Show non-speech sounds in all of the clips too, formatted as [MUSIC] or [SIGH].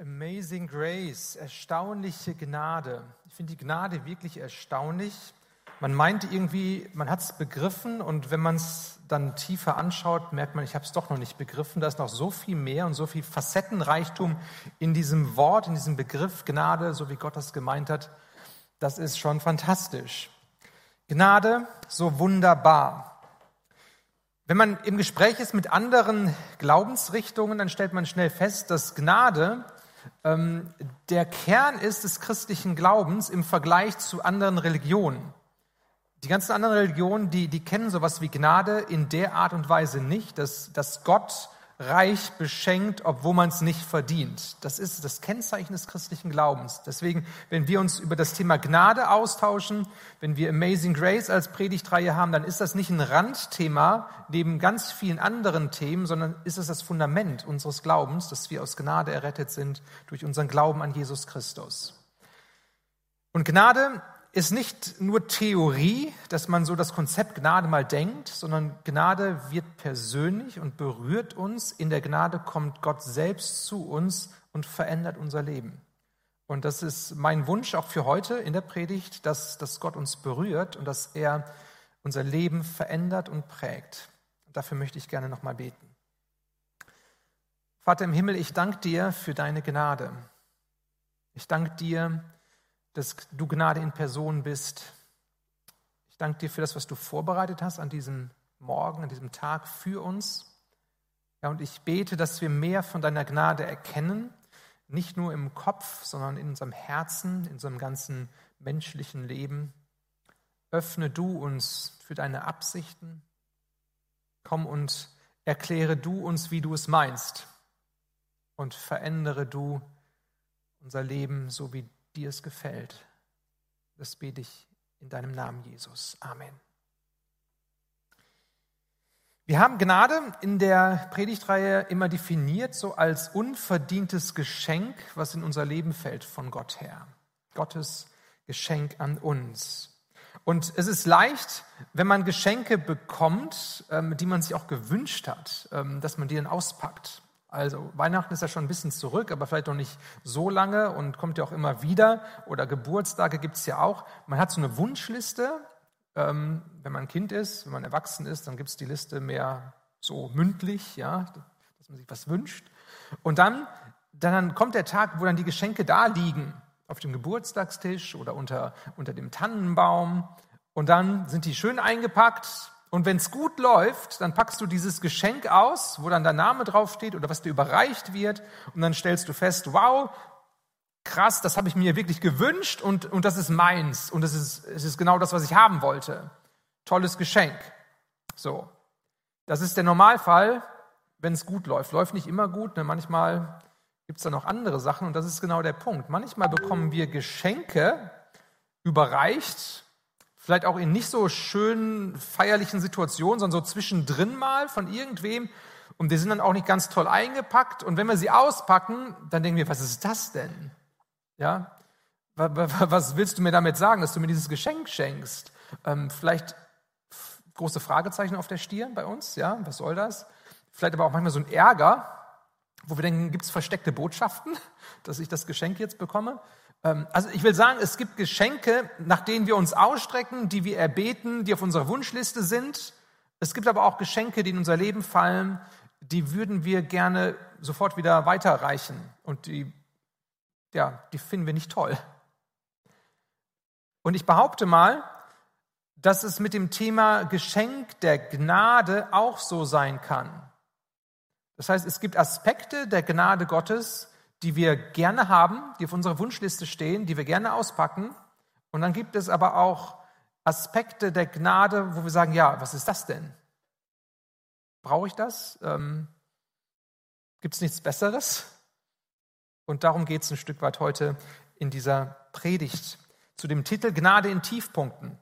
Amazing Grace, erstaunliche Gnade. Ich finde die Gnade wirklich erstaunlich. Man meint irgendwie, man hat es begriffen und wenn man es dann tiefer anschaut, merkt man, ich habe es doch noch nicht begriffen. Da ist noch so viel mehr und so viel Facettenreichtum in diesem Wort, in diesem Begriff Gnade, so wie Gott das gemeint hat. Das ist schon fantastisch. Gnade, so wunderbar. Wenn man im Gespräch ist mit anderen Glaubensrichtungen, dann stellt man schnell fest, dass Gnade ähm, der Kern ist des christlichen Glaubens im Vergleich zu anderen Religionen. Die ganzen anderen Religionen, die, die kennen sowas wie Gnade in der Art und Weise nicht, dass, dass Gott reich beschenkt, obwohl man es nicht verdient. Das ist das Kennzeichen des christlichen Glaubens. Deswegen, wenn wir uns über das Thema Gnade austauschen, wenn wir Amazing Grace als Predigtreihe haben, dann ist das nicht ein Randthema neben ganz vielen anderen Themen, sondern ist es das Fundament unseres Glaubens, dass wir aus Gnade errettet sind durch unseren Glauben an Jesus Christus. Und Gnade ist nicht nur Theorie, dass man so das Konzept Gnade mal denkt, sondern Gnade wird persönlich und berührt uns. In der Gnade kommt Gott selbst zu uns und verändert unser Leben. Und das ist mein Wunsch auch für heute in der Predigt, dass, dass Gott uns berührt und dass er unser Leben verändert und prägt. Dafür möchte ich gerne nochmal beten. Vater im Himmel, ich danke dir für deine Gnade. Ich danke dir, dass du Gnade in Person bist. Ich danke dir für das, was du vorbereitet hast an diesem Morgen, an diesem Tag für uns. Ja, und ich bete, dass wir mehr von deiner Gnade erkennen, nicht nur im Kopf, sondern in unserem Herzen, in unserem ganzen menschlichen Leben. Öffne du uns für deine Absichten. Komm und erkläre du uns, wie du es meinst. Und verändere du unser Leben, so wie dir es gefällt. Das bete ich in deinem Namen, Jesus. Amen. Wir haben Gnade in der Predigtreihe immer definiert, so als unverdientes Geschenk, was in unser Leben fällt von Gott her. Gottes Geschenk an uns. Und es ist leicht, wenn man Geschenke bekommt, ähm, die man sich auch gewünscht hat, ähm, dass man die dann auspackt. Also Weihnachten ist ja schon ein bisschen zurück, aber vielleicht noch nicht so lange und kommt ja auch immer wieder. Oder Geburtstage gibt es ja auch. Man hat so eine Wunschliste. Ähm, wenn man Kind ist, wenn man erwachsen ist, dann gibt es die Liste mehr so mündlich, ja, dass man sich was wünscht. Und dann, dann kommt der Tag, wo dann die Geschenke da liegen, auf dem Geburtstagstisch oder unter, unter dem Tannenbaum. Und dann sind die schön eingepackt und wenn es gut läuft, dann packst du dieses Geschenk aus, wo dann dein Name draufsteht oder was dir überreicht wird. Und dann stellst du fest, wow, krass, das habe ich mir wirklich gewünscht und, und das ist meins. Und es ist, es ist genau das, was ich haben wollte. Tolles Geschenk. So. Das ist der Normalfall, wenn es gut läuft. Läuft nicht immer gut, ne? manchmal gibt es da noch andere Sachen und das ist genau der Punkt. Manchmal bekommen wir Geschenke überreicht vielleicht auch in nicht so schönen feierlichen Situationen, sondern so zwischendrin mal von irgendwem. Und die sind dann auch nicht ganz toll eingepackt. Und wenn wir sie auspacken, dann denken wir, was ist das denn? Ja, was willst du mir damit sagen, dass du mir dieses Geschenk schenkst? Ähm, vielleicht große Fragezeichen auf der Stirn bei uns, ja, was soll das? Vielleicht aber auch manchmal so ein Ärger, wo wir denken, gibt es versteckte Botschaften, [LAUGHS] dass ich das Geschenk jetzt bekomme? Ähm, also ich will sagen, es gibt Geschenke, nach denen wir uns ausstrecken, die wir erbeten, die auf unserer Wunschliste sind. Es gibt aber auch Geschenke, die in unser Leben fallen, die würden wir gerne sofort wieder weiterreichen und die, ja, die finden wir nicht toll. Und ich behaupte mal, dass es mit dem Thema Geschenk der Gnade auch so sein kann. Das heißt, es gibt Aspekte der Gnade Gottes, die wir gerne haben, die auf unserer Wunschliste stehen, die wir gerne auspacken. Und dann gibt es aber auch Aspekte der Gnade, wo wir sagen, ja, was ist das denn? Brauche ich das? Ähm, Gibt es nichts Besseres? Und darum geht es ein Stück weit heute in dieser Predigt zu dem Titel Gnade in Tiefpunkten.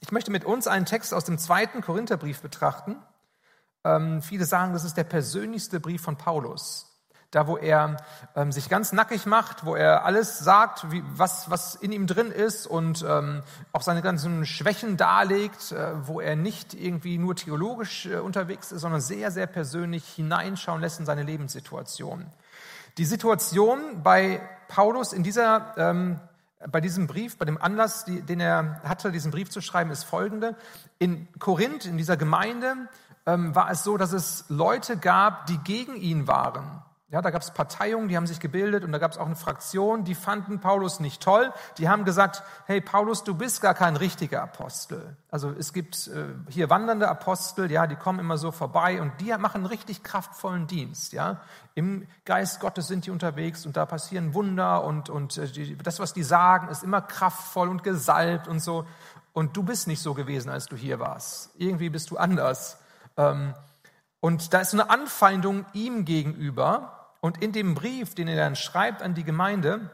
Ich möchte mit uns einen Text aus dem zweiten Korintherbrief betrachten. Ähm, viele sagen, das ist der persönlichste Brief von Paulus da wo er ähm, sich ganz nackig macht, wo er alles sagt, wie, was, was in ihm drin ist und ähm, auch seine ganzen Schwächen darlegt, äh, wo er nicht irgendwie nur theologisch äh, unterwegs ist, sondern sehr, sehr persönlich hineinschauen lässt in seine Lebenssituation. Die Situation bei Paulus in dieser, ähm, bei diesem Brief, bei dem Anlass, die, den er hatte, diesen Brief zu schreiben, ist folgende. In Korinth, in dieser Gemeinde, ähm, war es so, dass es Leute gab, die gegen ihn waren. Ja, da gab es Parteiungen, die haben sich gebildet und da gab es auch eine Fraktion, die fanden Paulus nicht toll. Die haben gesagt, hey Paulus, du bist gar kein richtiger Apostel. Also es gibt äh, hier wandernde Apostel, ja, die kommen immer so vorbei und die machen richtig kraftvollen Dienst. Ja, im Geist Gottes sind die unterwegs und da passieren Wunder und und äh, die, das, was die sagen, ist immer kraftvoll und gesalbt und so. Und du bist nicht so gewesen, als du hier warst. Irgendwie bist du anders. Ähm, und da ist eine Anfeindung ihm gegenüber und in dem Brief, den er dann schreibt an die Gemeinde,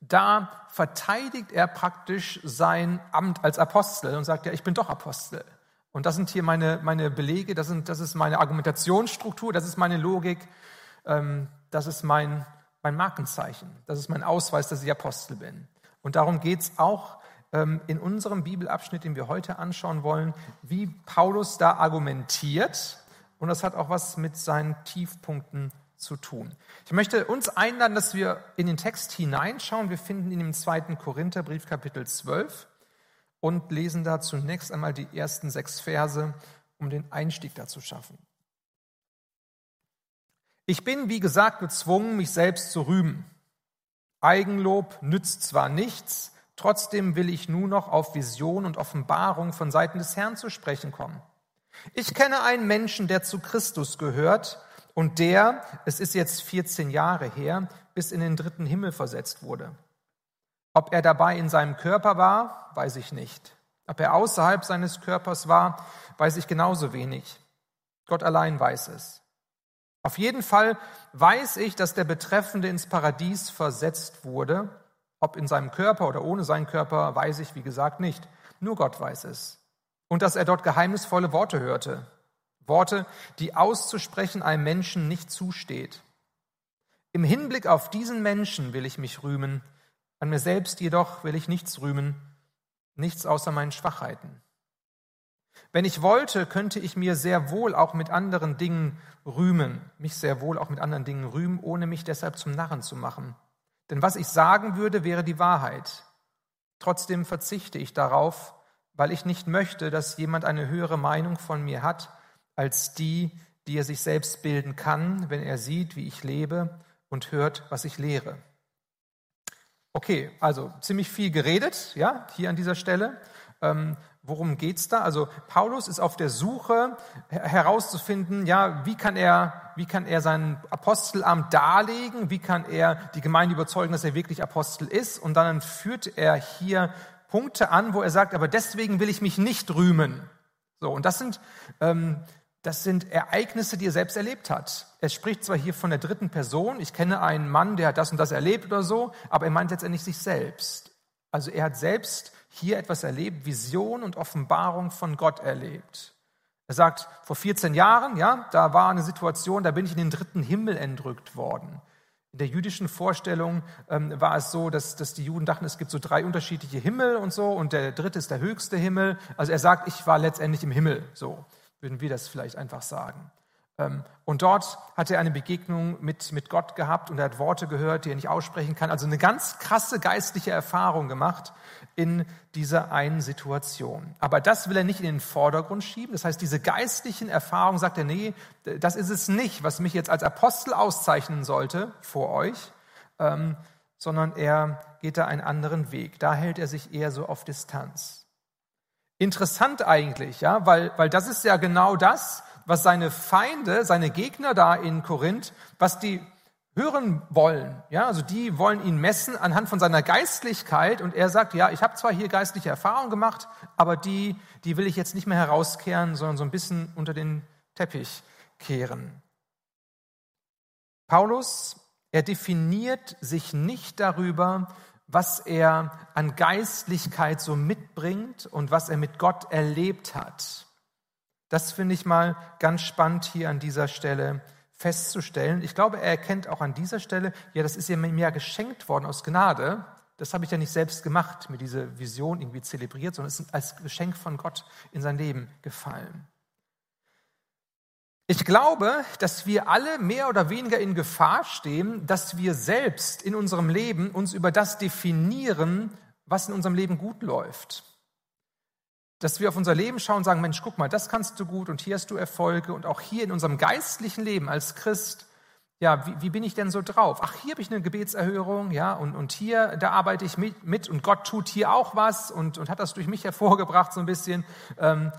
da verteidigt er praktisch sein Amt als Apostel und sagt, ja, ich bin doch Apostel. Und das sind hier meine, meine Belege, das, sind, das ist meine Argumentationsstruktur, das ist meine Logik, ähm, das ist mein, mein Markenzeichen, das ist mein Ausweis, dass ich Apostel bin. Und darum geht es auch ähm, in unserem Bibelabschnitt, den wir heute anschauen wollen, wie Paulus da argumentiert. Und das hat auch was mit seinen Tiefpunkten zu tun. Ich möchte uns einladen, dass wir in den Text hineinschauen. Wir finden ihn im zweiten Korintherbrief Kapitel 12 und lesen da zunächst einmal die ersten sechs Verse, um den Einstieg da zu schaffen. Ich bin, wie gesagt, gezwungen, mich selbst zu rühmen. Eigenlob nützt zwar nichts, trotzdem will ich nun noch auf Vision und Offenbarung von Seiten des Herrn zu sprechen kommen. Ich kenne einen Menschen, der zu Christus gehört, und der, es ist jetzt 14 Jahre her, bis in den dritten Himmel versetzt wurde. Ob er dabei in seinem Körper war, weiß ich nicht. Ob er außerhalb seines Körpers war, weiß ich genauso wenig. Gott allein weiß es. Auf jeden Fall weiß ich, dass der Betreffende ins Paradies versetzt wurde. Ob in seinem Körper oder ohne seinen Körper, weiß ich, wie gesagt, nicht. Nur Gott weiß es. Und dass er dort geheimnisvolle Worte hörte. Worte, die auszusprechen einem Menschen nicht zusteht. Im Hinblick auf diesen Menschen will ich mich rühmen, an mir selbst jedoch will ich nichts rühmen, nichts außer meinen Schwachheiten. Wenn ich wollte, könnte ich mir sehr wohl auch mit anderen Dingen rühmen, mich sehr wohl auch mit anderen Dingen rühmen, ohne mich deshalb zum Narren zu machen. Denn was ich sagen würde, wäre die Wahrheit. Trotzdem verzichte ich darauf, weil ich nicht möchte, dass jemand eine höhere Meinung von mir hat, als die, die er sich selbst bilden kann, wenn er sieht, wie ich lebe und hört, was ich lehre. Okay, also ziemlich viel geredet, ja, hier an dieser Stelle. Ähm, worum geht's da? Also Paulus ist auf der Suche herauszufinden, ja, wie kann er, wie kann er sein Apostelamt darlegen? Wie kann er die Gemeinde überzeugen, dass er wirklich Apostel ist? Und dann führt er hier Punkte an, wo er sagt, aber deswegen will ich mich nicht rühmen. So, und das sind ähm, das sind Ereignisse, die er selbst erlebt hat. Er spricht zwar hier von der dritten Person, ich kenne einen Mann, der hat das und das erlebt oder so, aber er meint letztendlich sich selbst. Also er hat selbst hier etwas erlebt, Vision und Offenbarung von Gott erlebt. Er sagt, vor 14 Jahren, ja, da war eine Situation, da bin ich in den dritten Himmel entrückt worden. In der jüdischen Vorstellung ähm, war es so, dass, dass die Juden dachten, es gibt so drei unterschiedliche Himmel und so und der dritte ist der höchste Himmel. Also er sagt, ich war letztendlich im Himmel, so würden wir das vielleicht einfach sagen. Ähm, und dort hat er eine Begegnung mit, mit Gott gehabt und er hat Worte gehört, die er nicht aussprechen kann. Also eine ganz krasse geistliche Erfahrung gemacht in dieser einen Situation. Aber das will er nicht in den Vordergrund schieben. Das heißt, diese geistlichen Erfahrungen sagt er, nee, das ist es nicht, was mich jetzt als Apostel auszeichnen sollte vor euch, ähm, sondern er geht da einen anderen Weg. Da hält er sich eher so auf Distanz. Interessant eigentlich, ja, weil, weil das ist ja genau das, was seine Feinde, seine Gegner da in Korinth, was die hören wollen. Ja, also die wollen ihn messen anhand von seiner Geistlichkeit und er sagt, ja, ich habe zwar hier geistliche Erfahrungen gemacht, aber die, die will ich jetzt nicht mehr herauskehren, sondern so ein bisschen unter den Teppich kehren. Paulus, er definiert sich nicht darüber, was er an Geistlichkeit so mitbringt und was er mit Gott erlebt hat. Das finde ich mal ganz spannend hier an dieser Stelle festzustellen. Ich glaube, er erkennt auch an dieser Stelle, ja, das ist ja mir ja geschenkt worden aus Gnade. Das habe ich ja nicht selbst gemacht, mir diese Vision irgendwie zelebriert, sondern es ist als Geschenk von Gott in sein Leben gefallen. Ich glaube, dass wir alle mehr oder weniger in Gefahr stehen, dass wir selbst in unserem Leben uns über das definieren, was in unserem Leben gut läuft. Dass wir auf unser Leben schauen und sagen, Mensch, guck mal, das kannst du gut und hier hast du Erfolge und auch hier in unserem geistlichen Leben als Christ, ja, wie, wie bin ich denn so drauf? Ach, hier habe ich eine Gebetserhörung, ja, und, und hier, da arbeite ich mit, mit und Gott tut hier auch was und, und hat das durch mich hervorgebracht so ein bisschen. Ähm,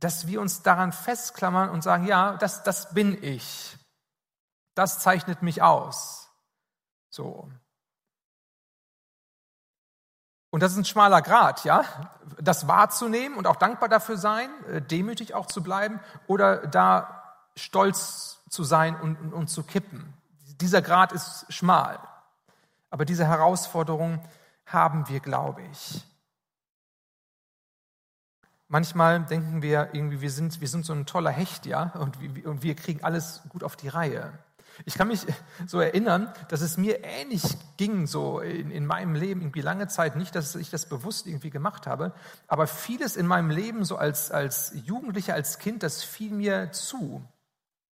dass wir uns daran festklammern und sagen, ja, das, das bin ich. Das zeichnet mich aus. So. Und das ist ein schmaler Grad, ja, das wahrzunehmen und auch dankbar dafür sein, äh, demütig auch zu bleiben oder da stolz zu sein und, und, und zu kippen. Dieser Grad ist schmal. Aber diese Herausforderung haben wir, glaube ich. Manchmal denken wir irgendwie, wir sind, wir sind so ein toller Hecht, ja, und wir, und wir kriegen alles gut auf die Reihe. Ich kann mich so erinnern, dass es mir ähnlich ging, so in, in, meinem Leben, irgendwie lange Zeit, nicht, dass ich das bewusst irgendwie gemacht habe, aber vieles in meinem Leben, so als, als Jugendlicher, als Kind, das fiel mir zu.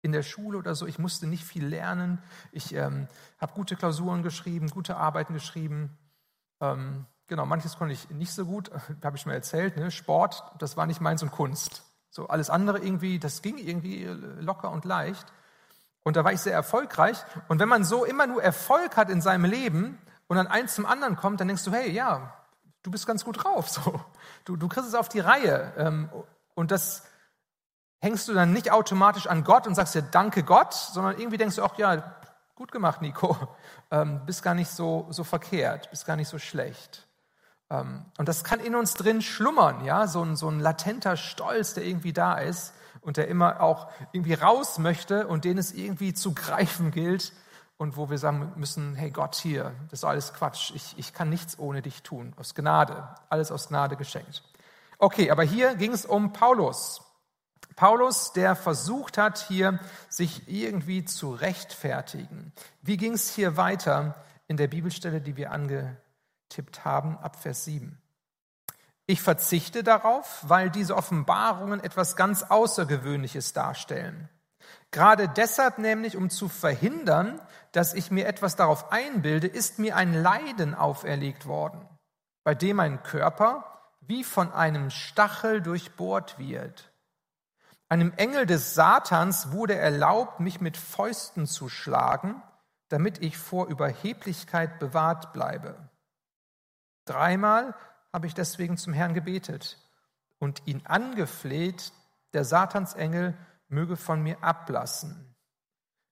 In der Schule oder so, ich musste nicht viel lernen. Ich ähm, habe gute Klausuren geschrieben, gute Arbeiten geschrieben. Ähm, Genau, manches konnte ich nicht so gut, [LAUGHS] habe ich mir erzählt. Ne? Sport, das war nicht meins und Kunst. So alles andere irgendwie, das ging irgendwie locker und leicht. Und da war ich sehr erfolgreich. Und wenn man so immer nur Erfolg hat in seinem Leben und dann eins zum anderen kommt, dann denkst du, hey, ja, du bist ganz gut drauf. [LAUGHS] So. Du, du kriegst es auf die Reihe. Ähm, und das hängst du dann nicht automatisch an Gott und sagst dir, danke Gott, sondern irgendwie denkst du auch, ja, gut gemacht, Nico. [LAUGHS] Ähm, bist gar nicht so, so verkehrt, bist gar nicht so schlecht. Ähm, und das kann in uns drin schlummern, ja, so ein, so ein latenter Stolz, der irgendwie da ist und der immer auch irgendwie raus möchte und den es irgendwie zu greifen gilt und wo wir sagen müssen, hey Gott hier, das ist alles Quatsch, ich, ich kann nichts ohne dich tun, aus Gnade, alles aus Gnade geschenkt. Okay, aber hier ging es um Paulus. Paulus, der versucht hat, hier sich irgendwie zu rechtfertigen. Wie ging es hier weiter in der Bibelstelle, die wir ange tippt haben, ab Vers 7. Ich verzichte darauf, weil diese Offenbarungen etwas ganz Außergewöhnliches darstellen. Gerade deshalb nämlich, um zu verhindern, dass ich mir etwas darauf einbilde, ist mir ein Leiden auferlegt worden, bei dem mein Körper wie von einem Stachel durchbohrt wird. Einem Engel des Satans wurde erlaubt, mich mit Fäusten zu schlagen, damit ich vor Überheblichkeit bewahrt bleibe. Dreimal habe ich deswegen zum Herrn gebetet und ihn angefleht, der Satansengel möge von mir ablassen.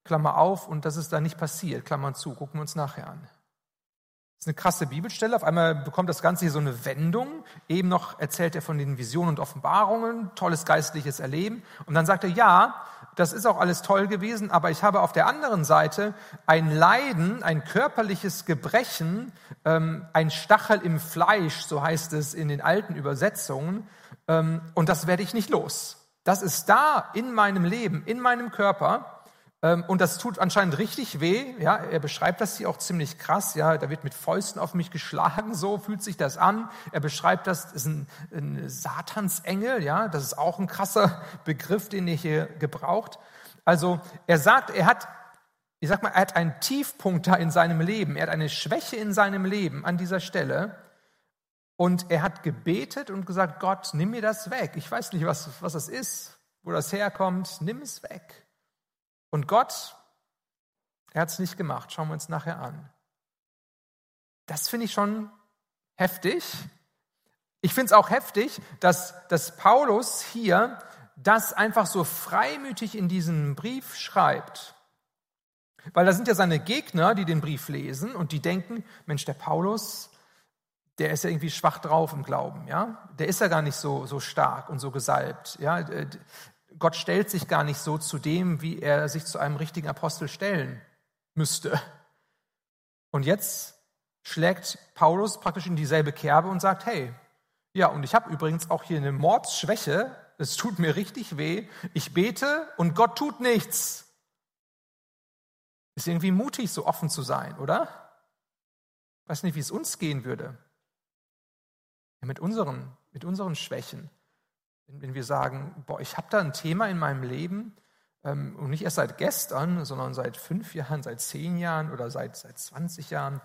Klammer auf, und das ist da nicht passiert, Klammer zu, gucken wir uns nachher an. Das ist eine krasse Bibelstelle. Auf einmal bekommt das Ganze hier so eine Wendung. Eben noch erzählt er von den Visionen und Offenbarungen, tolles geistliches Erleben. Und dann sagt er, ja, das ist auch alles toll gewesen, aber ich habe auf der anderen Seite ein Leiden, ein körperliches Gebrechen, ähm, ein Stachel im Fleisch, so heißt es in den alten Übersetzungen, ähm, und das werde ich nicht los. Das ist da in meinem Leben, in meinem Körper, und das tut anscheinend richtig weh. Ja, er beschreibt das hier auch ziemlich krass. Ja, da wird mit Fäusten auf mich geschlagen. So fühlt sich das an. Er beschreibt das, das ist ein, ein Satansengel. Ja, das ist auch ein krasser Begriff, den er hier gebraucht. Also er sagt, er hat, ich sag mal, er hat einen Tiefpunkt da in seinem Leben. Er hat eine Schwäche in seinem Leben an dieser Stelle. Und er hat gebetet und gesagt, Gott, nimm mir das weg. Ich weiß nicht, was, was das ist, wo das herkommt. Nimm es weg. Und Gott, er hat es nicht gemacht. Schauen wir uns nachher an. Das finde ich schon heftig. Ich finde es auch heftig, dass, dass Paulus hier das einfach so freimütig in diesen Brief schreibt. Weil da sind ja seine Gegner, die den Brief lesen und die denken, Mensch, der Paulus, der ist ja irgendwie schwach drauf im Glauben, ja? Der ist ja gar nicht so, so stark und so gesalbt, ja? Gott stellt sich gar nicht so zu dem, wie er sich zu einem richtigen Apostel stellen müsste. Und jetzt schlägt Paulus praktisch in dieselbe Kerbe und sagt, hey, ja, und ich habe übrigens auch hier eine Mordsschwäche, es tut mir richtig weh, ich bete und Gott tut nichts. Ist irgendwie mutig, so offen zu sein, oder? Ich weiß nicht, wie es uns gehen würde. Ja, mit, unseren, mit unseren Schwächen. Wenn wir sagen, boah, ich habe da ein Thema in meinem Leben, ähm, und nicht erst seit gestern, sondern seit fünf Jahren, seit zehn Jahren oder seit, seit 20 Jahren.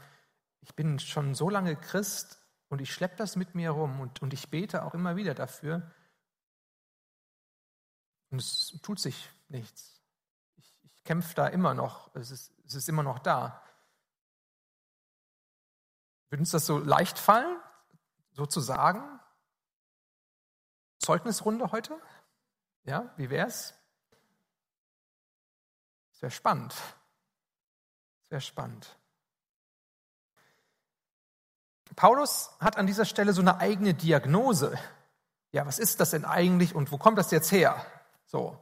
Ich bin schon so lange Christ und ich schleppe das mit mir rum und, und ich bete auch immer wieder dafür. Und es tut sich nichts. Ich, ich kämpfe da immer noch. Es ist, es ist immer noch da. Würde uns das so leicht fallen, sozusagen? Zeugnisrunde heute? Ja, wie wär's? Es wäre spannend. Es wäre spannend. Paulus hat an dieser Stelle so eine eigene Diagnose. Ja, was ist das denn eigentlich und wo kommt das jetzt her? So,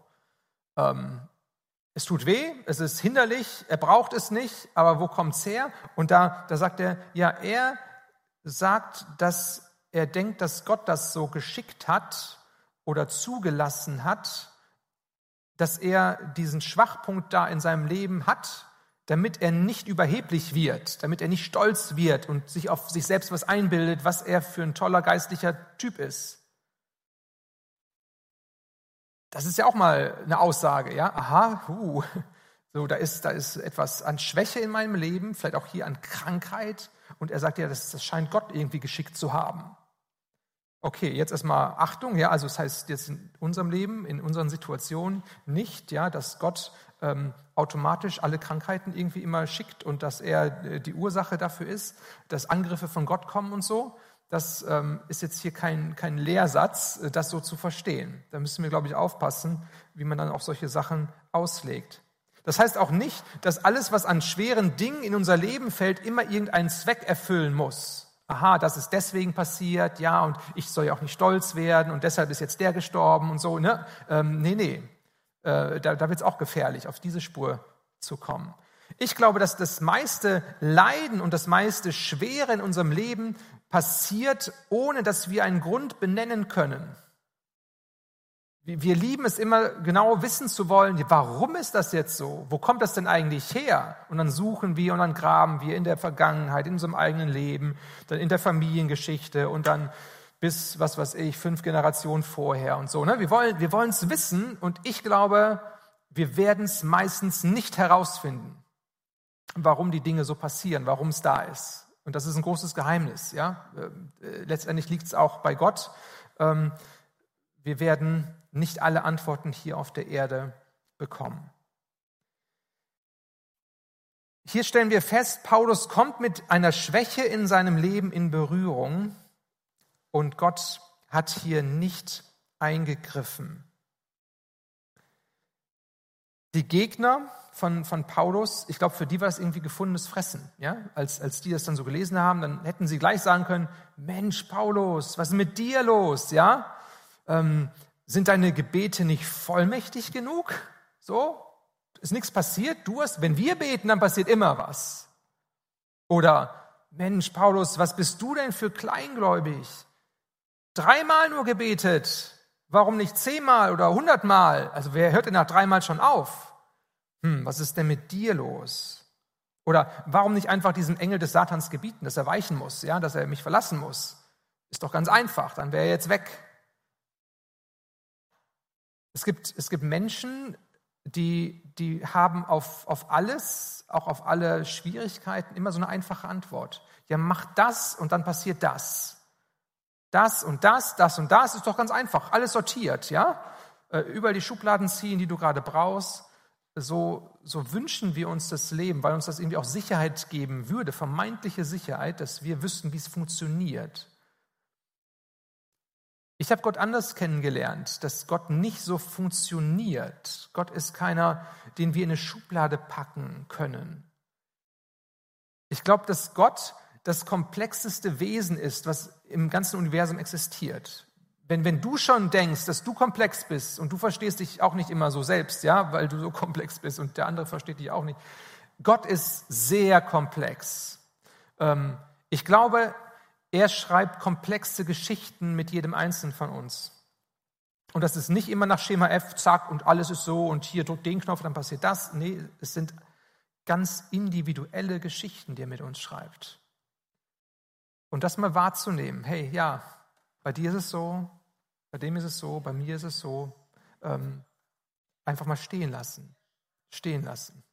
ähm, es tut weh, es ist hinderlich, er braucht es nicht, aber wo kommt es her? Und da, da sagt er, ja, er sagt, dass er denkt, dass Gott das so geschickt hat oder zugelassen hat, dass er diesen Schwachpunkt da in seinem Leben hat, damit er nicht überheblich wird, damit er nicht stolz wird und sich auf sich selbst was einbildet, was er für ein toller geistlicher Typ ist. Das ist ja auch mal eine Aussage, ja? Aha, huh, so da ist da ist etwas an Schwäche in meinem Leben, vielleicht auch hier an Krankheit und er sagt ja, das, das scheint Gott irgendwie geschickt zu haben. Okay, jetzt erstmal Achtung, ja, also das heißt jetzt in unserem Leben, in unseren Situationen nicht, ja, dass Gott ähm, automatisch alle Krankheiten irgendwie immer schickt und dass er äh, die Ursache dafür ist, dass Angriffe von Gott kommen und so. Das ähm, ist jetzt hier kein, kein Lehrsatz, äh, das so zu verstehen. Da müssen wir, glaube ich, aufpassen, wie man dann auch solche Sachen auslegt. Das heißt auch nicht, dass alles, was an schweren Dingen in unser Leben fällt, immer irgendeinen Zweck erfüllen muss aha, das ist deswegen passiert, ja, und ich soll ja auch nicht stolz werden und deshalb ist jetzt der gestorben und so. Ne? Ähm, nee, nee, äh, da, da wird es auch gefährlich, auf diese Spur zu kommen. Ich glaube, dass das meiste Leiden und das meiste Schwere in unserem Leben passiert, ohne dass wir einen Grund benennen können. Wir lieben es immer genau wissen zu wollen, warum ist das jetzt so? Wo kommt das denn eigentlich her? Und dann suchen wir und dann graben wir in der Vergangenheit, in unserem eigenen Leben, dann in der Familiengeschichte und dann bis, was weiß ich, fünf Generationen vorher und so. Ne? Wir wollen wir es wissen und ich glaube, wir werden es meistens nicht herausfinden, warum die Dinge so passieren, warum es da ist. Und das ist ein großes Geheimnis. Ja? Äh, letztendlich liegt es auch bei Gott. Ähm, wir werden nicht alle Antworten hier auf der Erde bekommen. Hier stellen wir fest, Paulus kommt mit einer Schwäche in seinem Leben in Berührung und Gott hat hier nicht eingegriffen. Die Gegner von, von Paulus, ich glaube, für die war es irgendwie gefundenes Fressen. Ja? Als, als die das dann so gelesen haben, dann hätten sie gleich sagen können, Mensch, Paulus, was ist mit dir los? Ja? Ähm, sind deine Gebete nicht vollmächtig genug? So? Ist nichts passiert? Du hast, wenn wir beten, dann passiert immer was. Oder, Mensch, Paulus, was bist du denn für kleingläubig? Dreimal nur gebetet. Warum nicht zehnmal oder hundertmal? Also wer hört denn nach dreimal schon auf? Hm, was ist denn mit dir los? Oder warum nicht einfach diesem Engel des Satans gebieten, dass er weichen muss, ja, dass er mich verlassen muss? Ist doch ganz einfach, dann wäre er jetzt weg. Es gibt, es gibt Menschen, die, die haben auf, auf alles, auch auf alle Schwierigkeiten, immer so eine einfache Antwort. Ja, mach das und dann passiert das. Das und das, das und das ist doch ganz einfach. Alles sortiert, ja? Äh, überall die Schubladen ziehen, die du gerade brauchst. So, so wünschen wir uns das Leben, weil uns das irgendwie auch Sicherheit geben würde, vermeintliche Sicherheit, dass wir wüssten, wie es funktioniert. Ich habe Gott anders kennengelernt, dass Gott nicht so funktioniert. Gott ist keiner, den wir in eine Schublade packen können. Ich glaube, dass Gott das komplexeste Wesen ist, was im ganzen Universum existiert. Wenn, wenn du schon denkst, dass du komplex bist und du verstehst dich auch nicht immer so selbst, ja, weil du so [LAUGHS] komplex bist und der andere versteht dich auch nicht. Gott ist sehr komplex. Ähm, ich glaube, er schreibt komplexe Geschichten mit jedem Einzelnen von uns. Und das ist nicht immer nach Schema F, zack, und alles ist so und hier drückt den Knopf, dann passiert das. Nee, es sind ganz individuelle Geschichten, die er mit uns schreibt. Und das mal wahrzunehmen, hey, ja, bei dir ist es so, bei dem ist es so, bei mir ist es so. Ähm, einfach mal stehen lassen. Stehen lassen.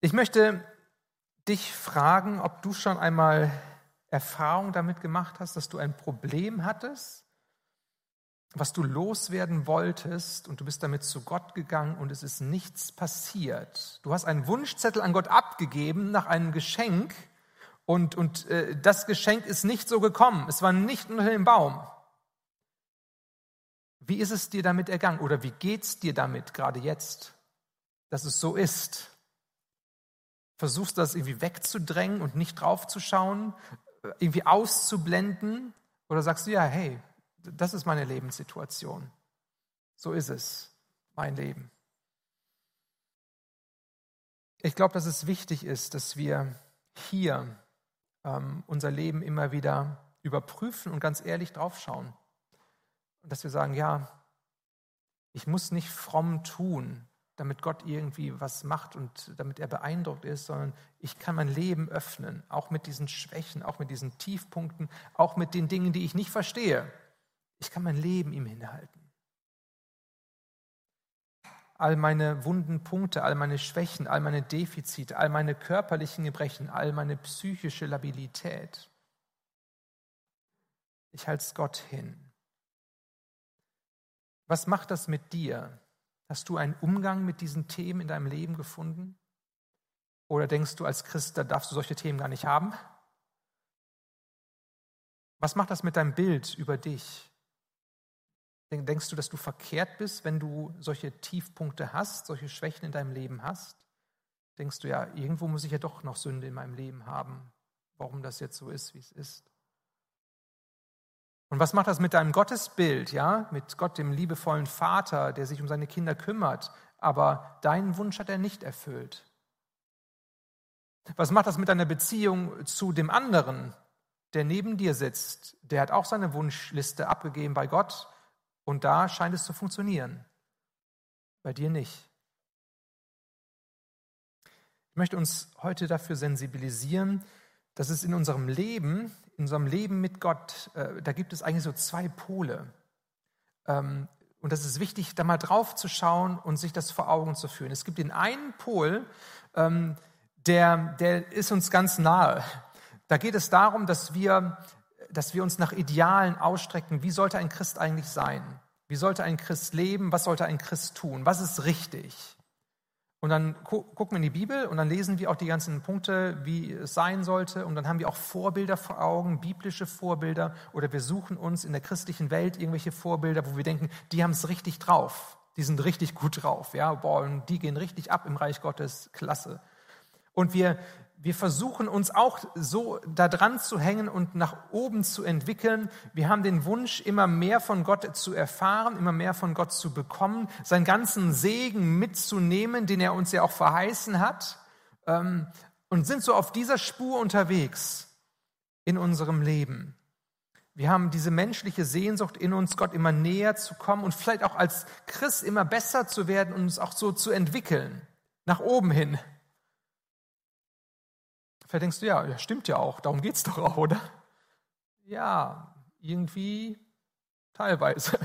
Ich möchte dich fragen, ob du schon einmal Erfahrung damit gemacht hast, dass du ein Problem hattest, was du loswerden wolltest und du bist damit zu Gott gegangen und es ist nichts passiert. Du hast einen Wunschzettel an Gott abgegeben nach einem Geschenk und, und äh, das Geschenk ist nicht so gekommen. Es war nicht unter dem Baum. Wie ist es dir damit ergangen oder wie geht es dir damit gerade jetzt, dass es so ist? Versuchst du das irgendwie wegzudrängen und nicht draufzuschauen, irgendwie auszublenden? Oder sagst du, ja, hey, das ist meine Lebenssituation. So ist es, mein Leben. Ich glaube, dass es wichtig ist, dass wir hier ähm, unser Leben immer wieder überprüfen und ganz ehrlich draufschauen. Und dass wir sagen, ja, ich muss nicht fromm tun, damit Gott irgendwie was macht und damit er beeindruckt ist, sondern ich kann mein Leben öffnen, auch mit diesen Schwächen, auch mit diesen Tiefpunkten, auch mit den Dingen, die ich nicht verstehe. Ich kann mein Leben ihm hinhalten. All meine wunden Punkte, all meine Schwächen, all meine Defizite, all meine körperlichen Gebrechen, all meine psychische Labilität. Ich halte es Gott hin. Was macht das mit dir? Hast du einen Umgang mit diesen Themen in deinem Leben gefunden? Oder denkst du als Christ, da darfst du solche Themen gar nicht haben? Was macht das mit deinem Bild über dich? Denkst du, dass du verkehrt bist, wenn du solche Tiefpunkte hast, solche Schwächen in deinem Leben hast? Denkst du, ja, irgendwo muss ich ja doch noch Sünde in meinem Leben haben, warum das jetzt so ist, wie es ist? Und was macht das mit deinem Gottesbild, ja? Mit Gott, dem liebevollen Vater, der sich um seine Kinder kümmert, aber deinen Wunsch hat er nicht erfüllt? Was macht das mit deiner Beziehung zu dem anderen, der neben dir sitzt? Der hat auch seine Wunschliste abgegeben bei Gott, und da scheint es zu funktionieren. Bei dir nicht. Ich möchte uns heute dafür sensibilisieren, dass es in unserem Leben, in unserem Leben mit Gott, äh, da gibt es eigentlich so zwei Pole. Ähm, und das ist wichtig, da mal drauf zu schauen und sich das vor Augen zu führen. Es gibt den einen Pol, ähm, der, der ist uns ganz nahe. Da geht es darum, dass wir dass wir uns nach Idealen ausstrecken. Wie sollte ein Christ eigentlich sein? Wie sollte ein Christ leben? Was sollte ein Christ tun? Was ist richtig? Und dann gucken wir in die Bibel und dann lesen wir auch die ganzen Punkte, wie es sein sollte. Und dann haben wir auch Vorbilder vor Augen, biblische Vorbilder. Oder wir suchen uns in der christlichen Welt irgendwelche Vorbilder, wo wir denken, die haben es richtig drauf. Die sind richtig gut drauf. Ja, boah, und die gehen richtig ab im Reich Gottes. Klasse. Und wir, wir versuchen uns auch so da dran zu hängen und nach oben zu entwickeln. Wir haben den Wunsch, immer mehr von Gott zu erfahren, immer mehr von Gott zu bekommen, seinen ganzen Segen mitzunehmen, den er uns ja auch verheißen hat, ähm, und sind so auf dieser Spur unterwegs in unserem Leben. Wir haben diese menschliche Sehnsucht in uns, Gott immer näher zu kommen und vielleicht auch als Christ immer besser zu werden und uns auch so zu entwickeln, nach oben hin. Vielleicht denkst du, ja, ja stimmt ja auch, darum geht es doch auch, oder? Ja, irgendwie teilweise.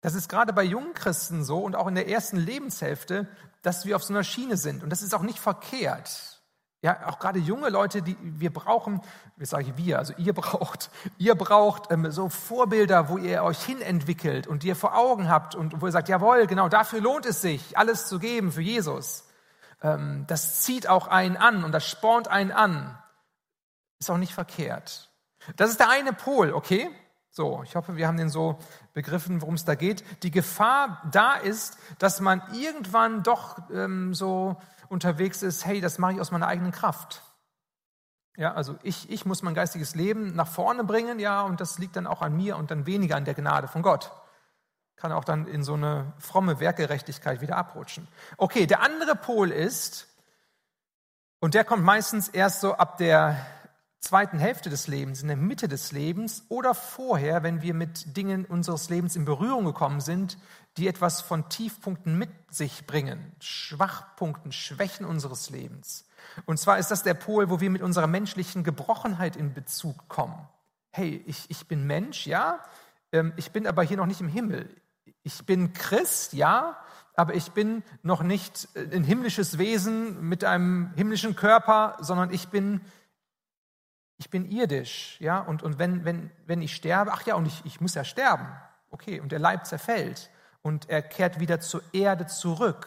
Das ist gerade bei jungen Christen so und auch in der ersten Lebenshälfte, dass wir auf so einer Schiene sind. Und das ist auch nicht verkehrt. Ja, auch gerade junge Leute, die wir brauchen, wie sage ich wir, also ihr braucht, ihr braucht ähm, so Vorbilder, wo ihr euch hinentwickelt und die ihr vor Augen habt und wo ihr sagt, jawohl, genau, dafür lohnt es sich, alles zu geben für Jesus. Ähm, das zieht auch einen an und das spornt einen an. Ist auch nicht verkehrt. Das ist der eine Pol, okay? So, ich hoffe, wir haben den so begriffen, worum es da geht. Die Gefahr da ist, dass man irgendwann doch ähm, so unterwegs ist, hey, das mache ich aus meiner eigenen Kraft. Ja, also ich, ich muss mein geistiges Leben nach vorne bringen, ja, und das liegt dann auch an mir und dann weniger an der Gnade von Gott kann auch dann in so eine fromme Werkgerechtigkeit wieder abrutschen. Okay, der andere Pol ist, und der kommt meistens erst so ab der zweiten Hälfte des Lebens, in der Mitte des Lebens oder vorher, wenn wir mit Dingen unseres Lebens in Berührung gekommen sind, die etwas von Tiefpunkten mit sich bringen, Schwachpunkten, Schwächen unseres Lebens. Und zwar ist das der Pol, wo wir mit unserer menschlichen Gebrochenheit in Bezug kommen. Hey, ich, ich bin Mensch, ja, ähm, ich bin aber hier noch nicht im Himmel ich bin Christ, ja, aber ich bin noch nicht ein himmlisches Wesen mit einem himmlischen Körper, sondern ich bin, ich bin irdisch, ja, und, und wenn, wenn, wenn ich sterbe, ach ja, und ich, ich muss ja sterben, okay, und der Leib zerfällt und er kehrt wieder zur Erde zurück.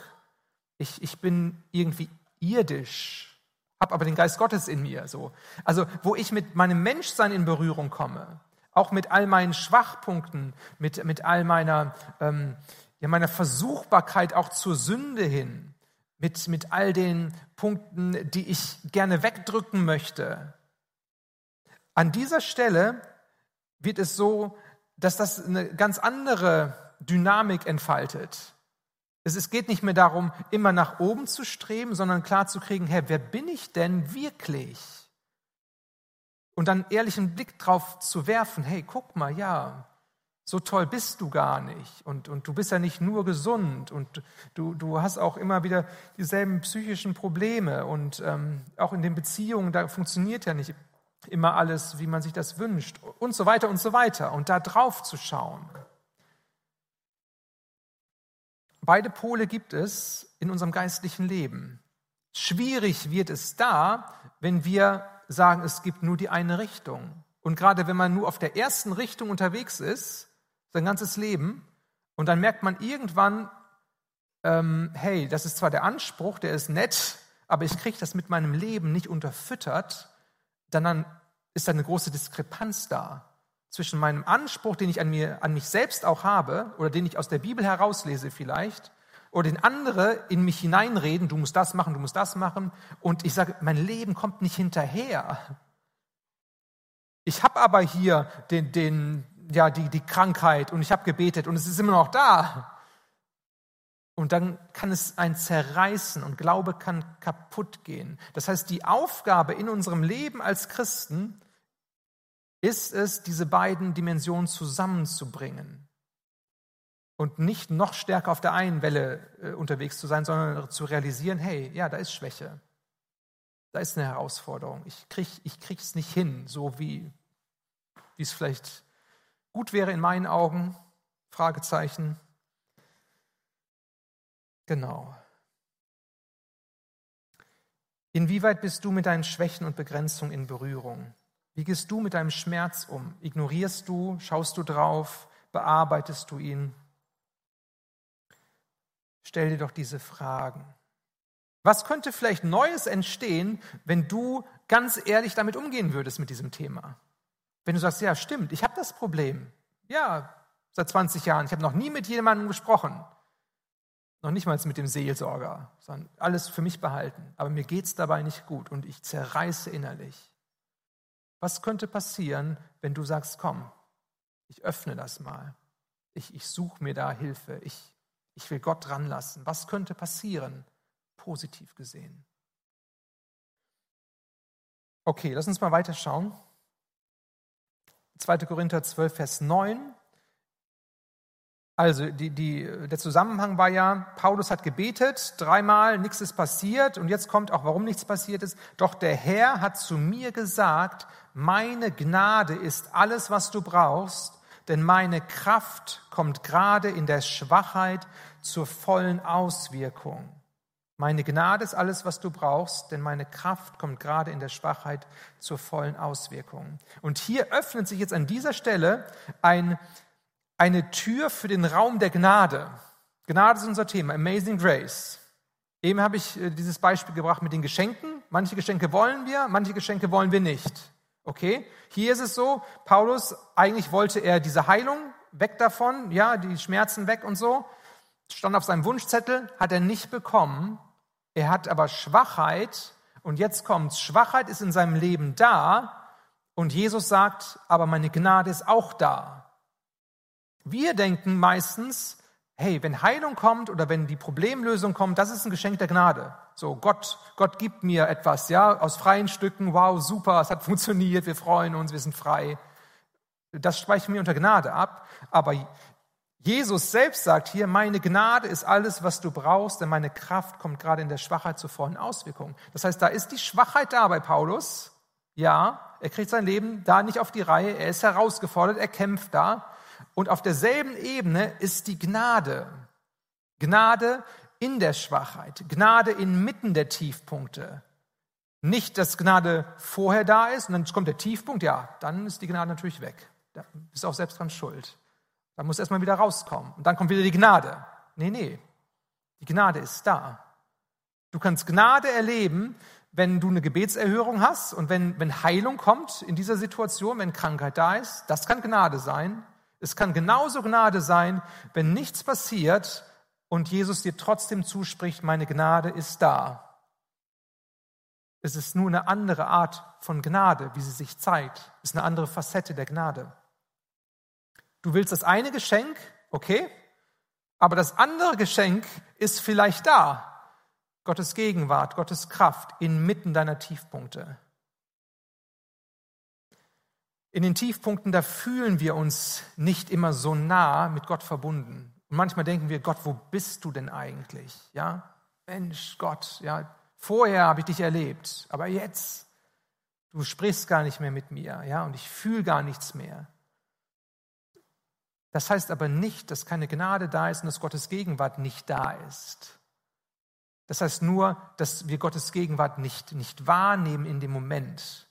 Ich, ich bin irgendwie irdisch, habe aber den Geist Gottes in mir, so. Also, wo ich mit meinem Menschsein in Berührung komme, auch mit all meinen Schwachpunkten, mit, mit all meiner, ähm, ja, meiner Versuchbarkeit auch zur Sünde hin, mit, mit all den Punkten, die ich gerne wegdrücken möchte. An dieser Stelle wird es so, dass das eine ganz andere Dynamik entfaltet. Es geht nicht mehr darum, immer nach oben zu streben, sondern klar zu kriegen, Herr, wer bin ich denn wirklich? Und dann ehrlichen Blick drauf zu werfen, hey, guck mal, ja, so toll bist du gar nicht. Und, und du bist ja nicht nur gesund und du, du hast auch immer wieder dieselben psychischen Probleme. Und ähm, auch in den Beziehungen, da funktioniert ja nicht immer alles, wie man sich das wünscht. Und so weiter und so weiter. Und da drauf zu schauen. Beide Pole gibt es in unserem geistlichen Leben. Schwierig wird es da, wenn wir sagen, es gibt nur die eine Richtung. Und gerade wenn man nur auf der ersten Richtung unterwegs ist, sein ganzes Leben. Und dann merkt man irgendwann, ähm, hey, das ist zwar der Anspruch, der ist nett, aber ich kriege das mit meinem Leben nicht unterfüttert, dann, dann ist da eine große Diskrepanz da zwischen meinem Anspruch, den ich an, mir, an mich selbst auch habe oder den ich aus der Bibel herauslese vielleicht, oder den andere in mich hineinreden, du musst das machen, du musst das machen, und ich sage, mein Leben kommt nicht hinterher. Ich habe aber hier den, den, ja, die, die Krankheit und ich habe gebetet und es ist immer noch da. Und dann kann es ein zerreißen und Glaube kann kaputt gehen. Das heißt, die Aufgabe in unserem Leben als Christen ist es, diese beiden Dimensionen zusammenzubringen und nicht noch stärker auf der einen Welle äh, unterwegs zu sein, sondern zu realisieren, hey, ja, da ist Schwäche. Da ist eine Herausforderung. Ich kriege es ich krieg's nicht hin, so wie, wie es vielleicht gut wäre in meinen Augen? Fragezeichen. Genau. Inwieweit bist du mit deinen Schwächen und Begrenzungen in Berührung? Wie gehst du mit deinem Schmerz um? Ignorierst du, schaust du drauf, bearbeitest du ihn? Stell dir doch diese Fragen. Was könnte vielleicht Neues entstehen, wenn du ganz ehrlich damit umgehen würdest mit diesem Thema? Wenn du sagst, ja, stimmt, ich habe das Problem. Ja, seit 20 Jahren. Ich habe noch nie mit jemandem gesprochen. Noch nicht mal mit dem Seelsorger, sondern alles für mich behalten. Aber mir geht es dabei nicht gut und ich zerreiße innerlich. Was könnte passieren, wenn du sagst, komm, ich öffne das mal. Ich, ich suche mir da Hilfe. Ich, ich will Gott dran lassen. Was könnte passieren, positiv gesehen? Okay, lass uns mal weiterschauen. 2. Korinther 12, Vers 9. Also die, die, der Zusammenhang war ja, Paulus hat gebetet, dreimal, nichts ist passiert und jetzt kommt auch, warum nichts passiert ist. Doch der Herr hat zu mir gesagt, meine Gnade ist alles, was du brauchst, denn meine Kraft kommt gerade in der Schwachheit zur vollen Auswirkung. Meine Gnade ist alles, was du brauchst, denn meine Kraft kommt gerade in der Schwachheit zur vollen Auswirkung. Und hier öffnet sich jetzt an dieser Stelle ein, eine Tür für den Raum der Gnade. Gnade ist unser Thema, Amazing Grace. Eben habe ich äh, dieses Beispiel gebracht mit den Geschenken. Manche Geschenke wollen wir, manche Geschenke wollen wir nicht. Okay? Hier ist es so, Paulus, eigentlich wollte er diese Heilung, weg davon, ja, die Schmerzen weg und so. Stand auf seinem Wunschzettel, hat er nicht bekommen. Er hat aber Schwachheit und jetzt kommt's. Schwachheit ist in seinem Leben da und Jesus sagt, aber meine Gnade ist auch da. Wir denken meistens, hey, wenn Heilung kommt oder wenn die Problemlösung kommt, das ist ein Geschenk der Gnade. So, Gott, Gott gibt mir etwas, ja, aus freien Stücken, wow, super, es hat [LAUGHS] funktioniert, wir freuen uns, wir sind frei. Das sprechen wir unter Gnade ab. Aber Jesus selbst sagt hier, meine Gnade ist alles, was du brauchst, denn meine Kraft kommt gerade in der Schwachheit zu vollen Auswirkungen. Das heißt, da ist die Schwachheit da bei Paulus. Ja, er kriegt sein Leben da nicht auf die Reihe, er ist herausgefordert, er kämpft da. Und auf derselben Ebene ist die Gnade. Gnade in der Schwachheit, Gnade inmitten der Tiefpunkte. Nicht, dass Gnade vorher da ist und dann kommt der Tiefpunkt, ja, dann ist die Gnade natürlich weg. Da bist du auch selbst dran schuld. Da muss erstmal wieder rauskommen. Und dann kommt wieder die Gnade. Nee, nee. Die Gnade ist da. Du kannst Gnade erleben, wenn du eine Gebetserhörung hast und wenn, wenn Heilung kommt in dieser Situation, wenn Krankheit da ist. Das kann Gnade sein. Es kann genauso Gnade sein, wenn nichts passiert und Jesus dir trotzdem zuspricht, meine Gnade ist da. Es ist nur eine andere Art von Gnade, wie sie sich zeigt. Es ist eine andere Facette der Gnade. Du willst das eine Geschenk, okay, aber das andere Geschenk ist vielleicht da. Gottes Gegenwart, Gottes Kraft inmitten deiner Tiefpunkte. In den Tiefpunkten, da fühlen wir uns nicht immer so nah mit Gott verbunden. Und manchmal denken wir, Gott, wo bist du denn eigentlich? Ja, Mensch, Gott, ja, vorher habe ich dich erlebt, aber jetzt, du sprichst gar nicht mehr mit mir, ja, und ich fühle gar nichts mehr. Das heißt aber nicht, dass keine Gnade da ist und dass Gottes Gegenwart nicht da ist. Das heißt nur, dass wir Gottes Gegenwart nicht, nicht wahrnehmen in dem Moment,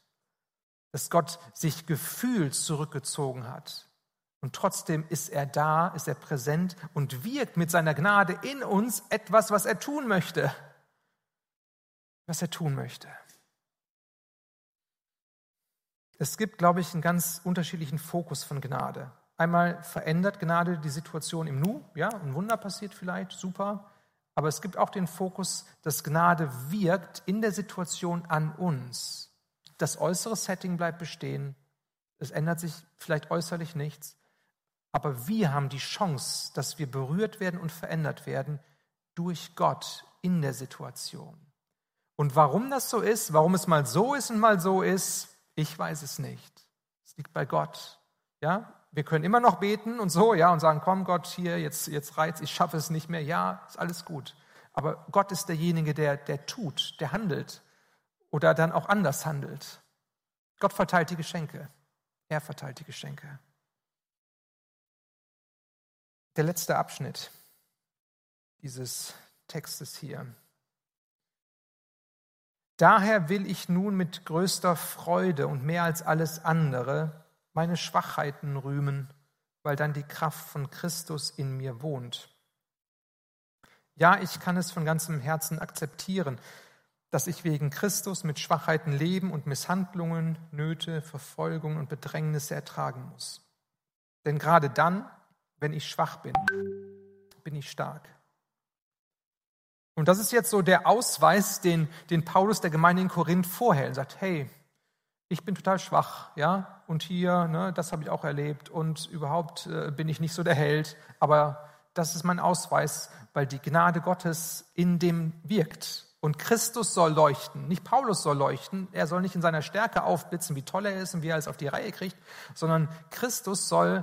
dass Gott sich gefühlt zurückgezogen hat. Und trotzdem ist er da, ist er präsent und wirkt mit seiner Gnade in uns etwas, was er tun möchte. Was er tun möchte. Es gibt, glaube ich, einen ganz unterschiedlichen Fokus von Gnade. Einmal verändert Gnade die Situation im Nu, ja, ein Wunder passiert vielleicht, super. Aber es gibt auch den Fokus, dass Gnade wirkt in der Situation an uns. Das äußere Setting bleibt bestehen. Es ändert sich vielleicht äußerlich nichts. Aber wir haben die Chance, dass wir berührt werden und verändert werden durch Gott in der Situation. Und warum das so ist, warum es mal so ist und mal so ist, ich weiß es nicht. Es liegt bei Gott. Ja, wir können immer noch beten und so, ja, und sagen, komm Gott, hier, jetzt, jetzt reizt, ich schaffe es nicht mehr. Ja, ist alles gut. Aber Gott ist derjenige, der, der tut, der handelt oder dann auch anders handelt. Gott verteilt die Geschenke. Er verteilt die Geschenke. Der letzte Abschnitt dieses Textes hier. Daher will ich nun mit größter Freude und mehr als alles andere meine Schwachheiten rühmen, weil dann die Kraft von Christus in mir wohnt. Ja, ich kann es von ganzem Herzen akzeptieren, dass ich wegen Christus mit Schwachheiten leben und Misshandlungen, Nöte, Verfolgung und Bedrängnisse ertragen muss. Denn gerade dann, wenn ich schwach bin, bin ich stark. Und das ist jetzt so der Ausweis, den, den Paulus der Gemeinde in Korinth vorhält. Sagt, hey, ich bin total schwach, ja, und hier, ne, das habe ich auch erlebt und überhaupt äh, bin ich nicht so der Held, aber das ist mein Ausweis, weil die Gnade Gottes in dem wirkt. Und Christus soll leuchten, nicht Paulus soll leuchten, er soll nicht in seiner Stärke aufblitzen, wie toll er ist und wie er es auf die Reihe kriegt, sondern Christus soll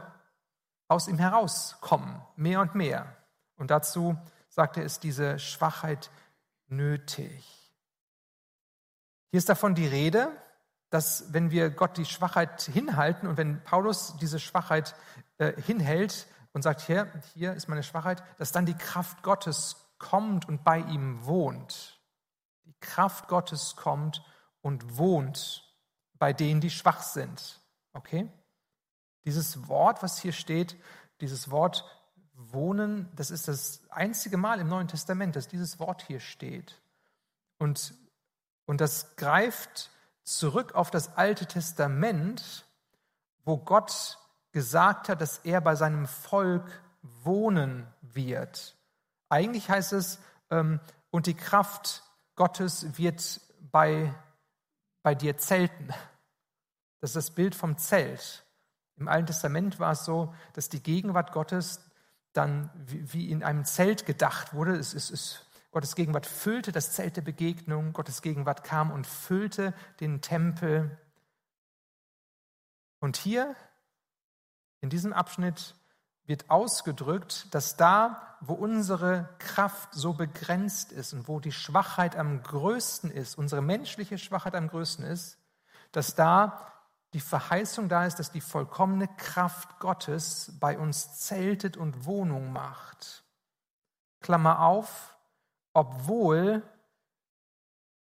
aus ihm herauskommen, mehr und mehr. Und dazu sagt er, ist diese Schwachheit nötig. Hier ist davon die Rede, dass wenn wir Gott die Schwachheit hinhalten und wenn Paulus diese Schwachheit äh, hinhält und sagt, hier, hier ist meine Schwachheit, dass dann die Kraft Gottes kommt und bei ihm wohnt. Kraft Gottes kommt und wohnt bei denen, die schwach sind. Okay? Dieses Wort, was hier steht, dieses Wort wohnen, das ist das einzige Mal im Neuen Testament, dass dieses Wort hier steht. Und, und das greift zurück auf das Alte Testament, wo Gott gesagt hat, dass er bei seinem Volk wohnen wird. Eigentlich heißt es, ähm, und die Kraft Gottes wird bei, bei dir zelten. Das ist das Bild vom Zelt. Im Alten Testament war es so, dass die Gegenwart Gottes dann wie in einem Zelt gedacht wurde. Es ist, es Gottes Gegenwart füllte das Zelt der Begegnung, Gottes Gegenwart kam und füllte den Tempel. Und hier in diesem Abschnitt wird ausgedrückt, dass da, wo unsere Kraft so begrenzt ist und wo die Schwachheit am größten ist, unsere menschliche Schwachheit am größten ist, dass da die Verheißung da ist, dass die vollkommene Kraft Gottes bei uns zeltet und Wohnung macht. Klammer auf, obwohl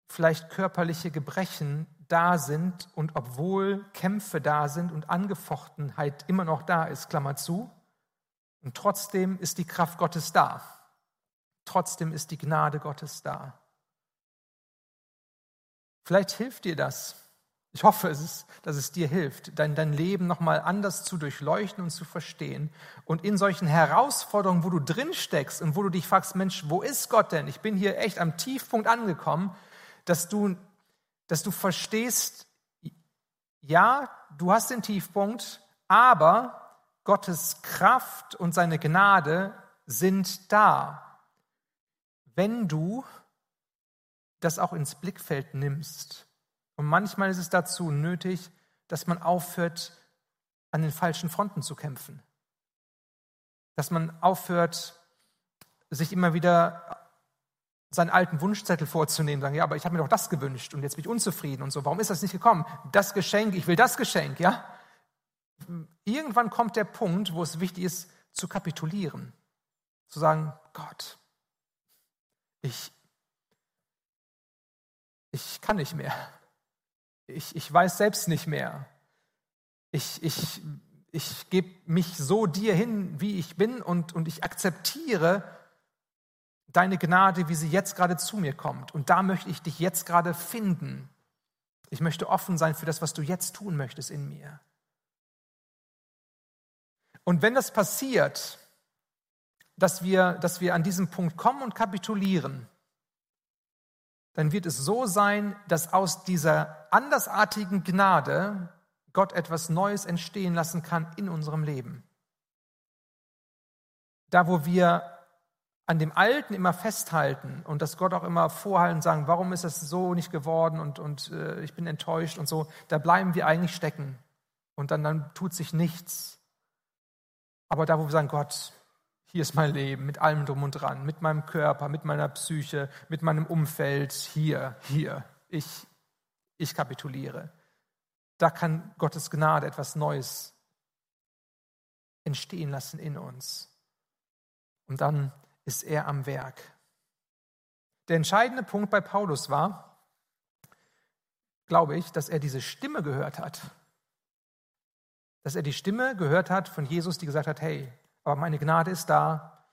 vielleicht körperliche Gebrechen da sind und obwohl Kämpfe da sind und Angefochtenheit immer noch da ist, Klammer zu, und trotzdem ist die Kraft Gottes da. Trotzdem ist die Gnade Gottes da. Vielleicht hilft dir das. Ich hoffe, es ist, dass es dir hilft, dein, dein Leben nochmal anders zu durchleuchten und zu verstehen. Und in solchen Herausforderungen, wo du drin steckst und wo du dich fragst, Mensch, wo ist Gott denn? Ich bin hier echt am Tiefpunkt angekommen, dass du, dass du verstehst, ja, du hast den Tiefpunkt, aber Gottes Kraft und seine Gnade sind da, wenn du das auch ins Blickfeld nimmst. Und manchmal ist es dazu nötig, dass man aufhört, an den falschen Fronten zu kämpfen. Dass man aufhört, sich immer wieder seinen alten Wunschzettel vorzunehmen, sagen, ja, aber ich habe mir doch das gewünscht und jetzt bin ich unzufrieden und so. Warum ist das nicht gekommen? Das Geschenk, ich will das Geschenk, ja? Irgendwann kommt der Punkt, wo es wichtig ist, zu kapitulieren. Zu sagen, Gott, ich, ich kann nicht mehr. Ich, ich weiß selbst nicht mehr. Ich, ich, ich gebe mich so dir hin, wie ich bin und, und ich akzeptiere deine Gnade, wie sie jetzt gerade zu mir kommt. Und da möchte ich dich jetzt gerade finden. Ich möchte offen sein für das, was du jetzt tun möchtest in mir. Und wenn das passiert, dass wir, dass wir an diesem Punkt kommen und kapitulieren, dann wird es so sein, dass aus dieser andersartigen Gnade Gott etwas Neues entstehen lassen kann in unserem Leben. Da, wo wir an dem Alten immer festhalten und das Gott auch immer vorhalten und sagen, warum ist das so nicht geworden und, und äh, ich bin enttäuscht und so, da bleiben wir eigentlich stecken und dann, dann tut sich nichts. Aber da, wo wir sagen, Gott, hier ist mein Leben mit allem drum und dran, mit meinem Körper, mit meiner Psyche, mit meinem Umfeld, hier, hier, ich, ich kapituliere. Da kann Gottes Gnade etwas Neues entstehen lassen in uns. Und dann ist er am Werk. Der entscheidende Punkt bei Paulus war, glaube ich, dass er diese Stimme gehört hat. Dass er die Stimme gehört hat von Jesus, die gesagt hat, hey, aber meine Gnade ist da.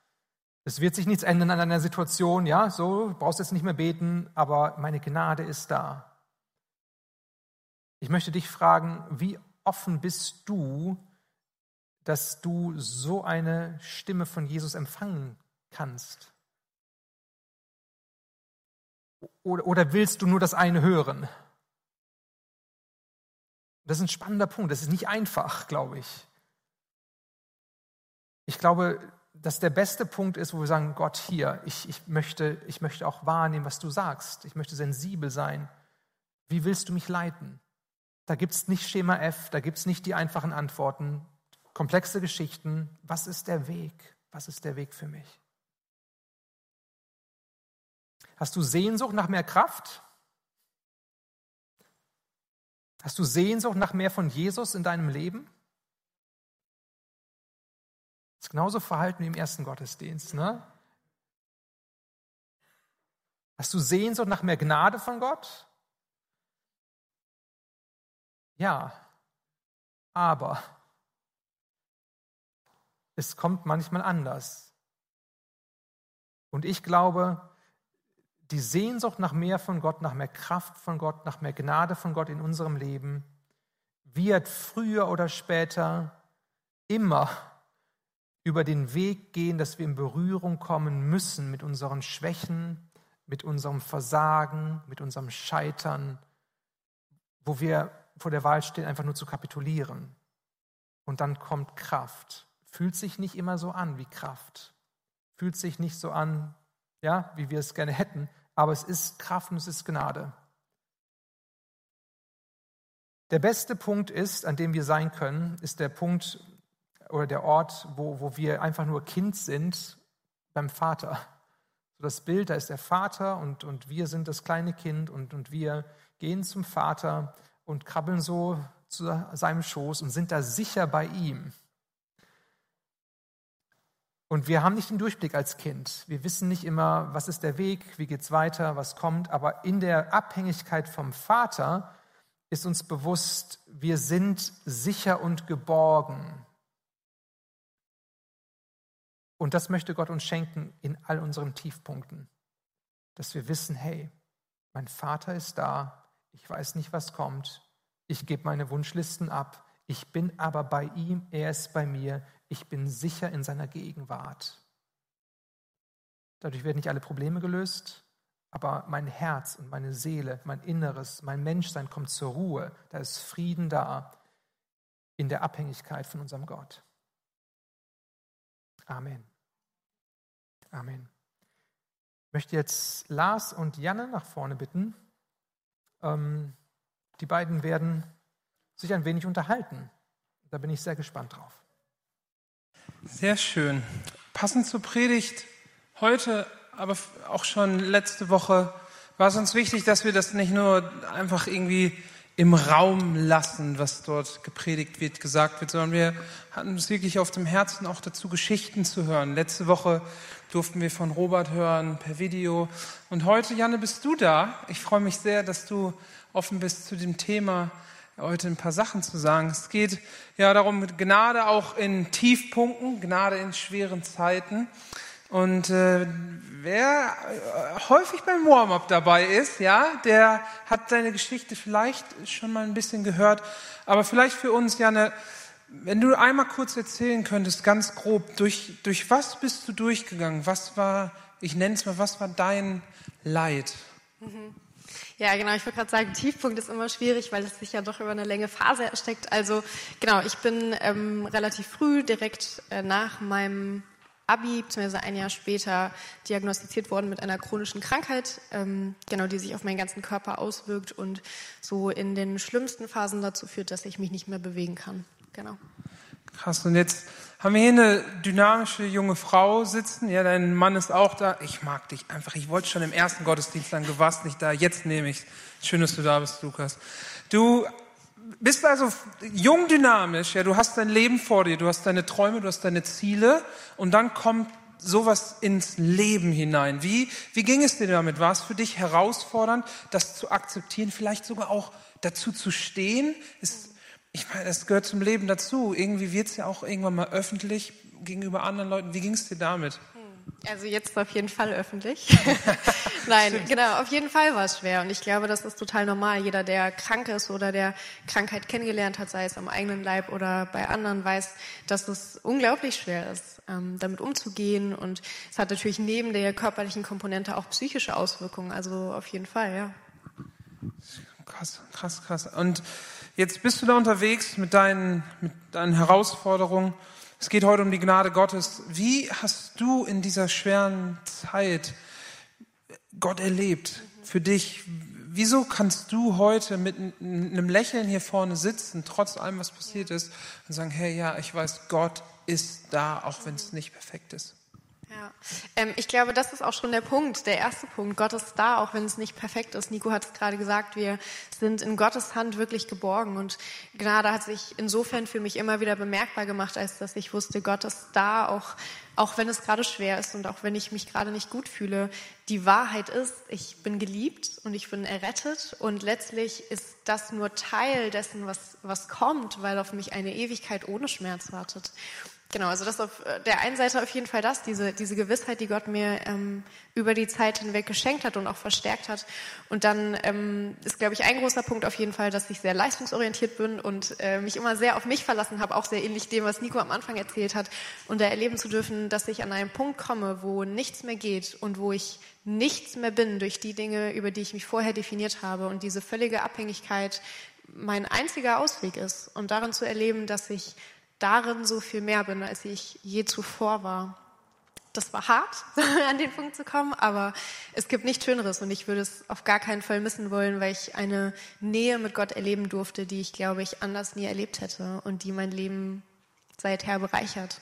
Es wird sich nichts ändern an deiner Situation, ja, so, du brauchst jetzt nicht mehr beten, aber meine Gnade ist da. Ich möchte dich fragen, wie offen bist du, dass du so eine Stimme von Jesus empfangen kannst? Oder, oder willst du nur das eine hören? Das ist ein spannender Punkt. Das ist nicht einfach, glaube ich. Ich glaube, dass der beste Punkt ist, wo wir sagen, Gott hier, ich, ich, möchte, ich möchte auch wahrnehmen, was du sagst. Ich möchte sensibel sein. Wie willst du mich leiten? Da gibt es nicht Schema F, da gibt es nicht die einfachen Antworten, komplexe Geschichten. Was ist der Weg? Was ist der Weg für mich? Hast du Sehnsucht nach mehr Kraft? Hast du Sehnsucht nach mehr von Jesus in deinem Leben? Das ist genauso verhalten wie im ersten Gottesdienst. Ne? Hast du Sehnsucht nach mehr Gnade von Gott? Ja, aber es kommt manchmal anders. Und ich glaube, die Sehnsucht nach mehr von Gott, nach mehr Kraft von Gott, nach mehr Gnade von Gott in unserem Leben wird früher oder später immer über den Weg gehen, dass wir in Berührung kommen müssen mit unseren Schwächen, mit unserem Versagen, mit unserem Scheitern, wo wir vor der Wahl stehen, einfach nur zu kapitulieren. Und dann kommt Kraft. Fühlt sich nicht immer so an wie Kraft. Fühlt sich nicht so an, ja, wie wir es gerne hätten, aber es ist Kraft und es ist Gnade. Der beste Punkt ist, an dem wir sein können, ist der Punkt oder der Ort, wo, wo wir einfach nur Kind sind beim Vater. So das Bild, da ist der Vater und, und wir sind das kleine Kind und, und wir gehen zum Vater und krabbeln so zu seinem Schoß und sind da sicher bei ihm. Und wir haben nicht den Durchblick als Kind. Wir wissen nicht immer, was ist der Weg, wie geht es weiter, was kommt. Aber in der Abhängigkeit vom Vater ist uns bewusst, wir sind sicher und geborgen. Und das möchte Gott uns schenken in all unseren Tiefpunkten, dass wir wissen, hey, mein Vater ist da, ich weiß nicht, was kommt, ich gebe meine Wunschlisten ab, ich bin aber bei ihm, er ist bei mir, ich bin sicher in seiner Gegenwart. Dadurch werden nicht alle Probleme gelöst, aber mein Herz und meine Seele, mein Inneres, mein Menschsein kommt zur Ruhe. Da ist Frieden da in der Abhängigkeit von unserem Gott. Amen. Amen. Ich möchte jetzt Lars und Janne nach vorne bitten. Ähm, die beiden werden sich ein wenig unterhalten. Da bin ich sehr gespannt drauf. Sehr schön. Passend zur Predigt heute, aber auch schon letzte Woche war es uns wichtig, dass wir das nicht nur einfach irgendwie im Raum lassen, was dort gepredigt wird, gesagt wird, sondern wir hatten es wirklich auf dem Herzen, auch dazu Geschichten zu hören. Letzte Woche durften wir von Robert hören per Video. Und heute, Janne, bist du da. Ich freue mich sehr, dass du offen bist zu dem Thema heute ein paar Sachen zu sagen. Es geht ja darum, Gnade auch in Tiefpunkten, Gnade in schweren Zeiten. Und äh, wer äh, häufig beim Warm-up dabei ist, ja, der hat seine Geschichte vielleicht schon mal ein bisschen gehört. Aber vielleicht für uns, Janne, wenn du einmal kurz erzählen könntest, ganz grob, durch, durch was bist du durchgegangen? Was war, ich nenne es mal, was war dein Leid? Mhm. Ja, genau. Ich wollte gerade sagen, Tiefpunkt ist immer schwierig, weil es sich ja doch über eine Länge Phase ersteckt. Also genau, ich bin ähm, relativ früh, direkt äh, nach meinem Abi, beziehungsweise ein Jahr später, diagnostiziert worden mit einer chronischen Krankheit, ähm, genau, die sich auf meinen ganzen Körper auswirkt und so in den schlimmsten Phasen dazu führt, dass ich mich nicht mehr bewegen kann. Genau. Krass. Und jetzt haben wir hier eine dynamische junge Frau sitzen. Ja, dein Mann ist auch da. Ich mag dich einfach. Ich wollte schon im ersten Gottesdienst sagen, du warst nicht da. Jetzt nehme ich Schön, dass du da bist, Lukas. Du bist also jung dynamisch. Ja, du hast dein Leben vor dir. Du hast deine Träume, du hast deine Ziele. Und dann kommt sowas ins Leben hinein. Wie, wie ging es dir damit? War es für dich herausfordernd, das zu akzeptieren, vielleicht sogar auch dazu zu stehen? Ist, ich meine, das gehört zum Leben dazu. Irgendwie wird es ja auch irgendwann mal öffentlich gegenüber anderen Leuten. Wie ging es dir damit? Hm, also jetzt auf jeden Fall öffentlich. [LAUGHS] [LAUGHS] Nein, genau, auf jeden Fall war es schwer. Und ich glaube, das ist total normal. Jeder, der krank ist oder der Krankheit kennengelernt hat, sei es am eigenen Leib oder bei anderen, weiß, dass es unglaublich schwer ist, ähm, damit umzugehen. Und es hat natürlich neben der körperlichen Komponente auch psychische Auswirkungen. Also auf jeden Fall, ja. Krass, krass, krass. Und Jetzt bist du da unterwegs mit deinen, mit deinen Herausforderungen. Es geht heute um die Gnade Gottes. Wie hast du in dieser schweren Zeit Gott erlebt für dich? Wieso kannst du heute mit einem Lächeln hier vorne sitzen, trotz allem, was passiert ist, und sagen, hey, ja, ich weiß, Gott ist da, auch wenn es nicht perfekt ist? Ja, ähm, ich glaube, das ist auch schon der Punkt, der erste Punkt. Gott ist da, auch wenn es nicht perfekt ist. Nico hat es gerade gesagt, wir sind in Gottes Hand wirklich geborgen und Gnade hat sich insofern für mich immer wieder bemerkbar gemacht, als dass ich wusste, Gott ist da, auch, auch wenn es gerade schwer ist und auch wenn ich mich gerade nicht gut fühle. Die Wahrheit ist, ich bin geliebt und ich bin errettet und letztlich ist das nur Teil dessen, was, was kommt, weil auf mich eine Ewigkeit ohne Schmerz wartet. Genau, also das auf äh, der einen Seite auf jeden Fall das, diese, diese Gewissheit, die Gott mir ähm, über die Zeit hinweg geschenkt hat und auch verstärkt hat. Und dann ähm, ist, glaube ich, ein großer Punkt auf jeden Fall, dass ich sehr leistungsorientiert bin und äh, mich immer sehr auf mich verlassen habe, auch sehr ähnlich dem, was Nico am Anfang erzählt hat. Und da erleben zu dürfen, dass ich an einen Punkt komme, wo nichts mehr geht und wo ich nichts mehr bin durch die Dinge, über die ich mich vorher definiert habe und diese völlige Abhängigkeit mein einziger Ausweg ist. Und darin zu erleben, dass ich darin so viel mehr bin, als ich je zuvor war. Das war hart, [LAUGHS] an den Punkt zu kommen, aber es gibt nichts Schöneres und ich würde es auf gar keinen Fall missen wollen, weil ich eine Nähe mit Gott erleben durfte, die ich, glaube ich, anders nie erlebt hätte und die mein Leben seither bereichert.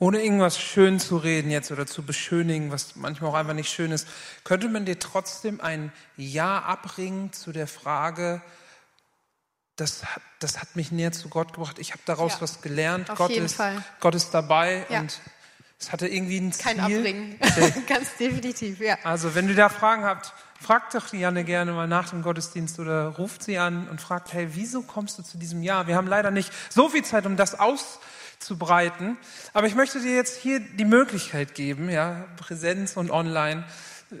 Ohne irgendwas schön zu reden jetzt oder zu beschönigen, was manchmal auch einfach nicht schön ist, könnte man dir trotzdem ein Ja abringen zu der Frage, das, hat- das hat mich näher zu Gott gebracht. Ich habe daraus Ja, was gelernt. auf Gott jeden ist, Fall. Gott ist dabei Ja. und es hatte irgendwie ein Kein Ziel. Abbringen. [LAUGHS] Ganz definitiv, ja. Also, wenn du da Fragen habt, fragt doch die Janne gerne mal nach dem Gottesdienst oder ruft sie an und fragt, hey, wieso kommst du zu diesem Jahr? Wir haben leider nicht so viel Zeit, um das auszubreiten. Aber ich möchte dir jetzt hier die Möglichkeit geben, ja, Präsenz und online, ähm,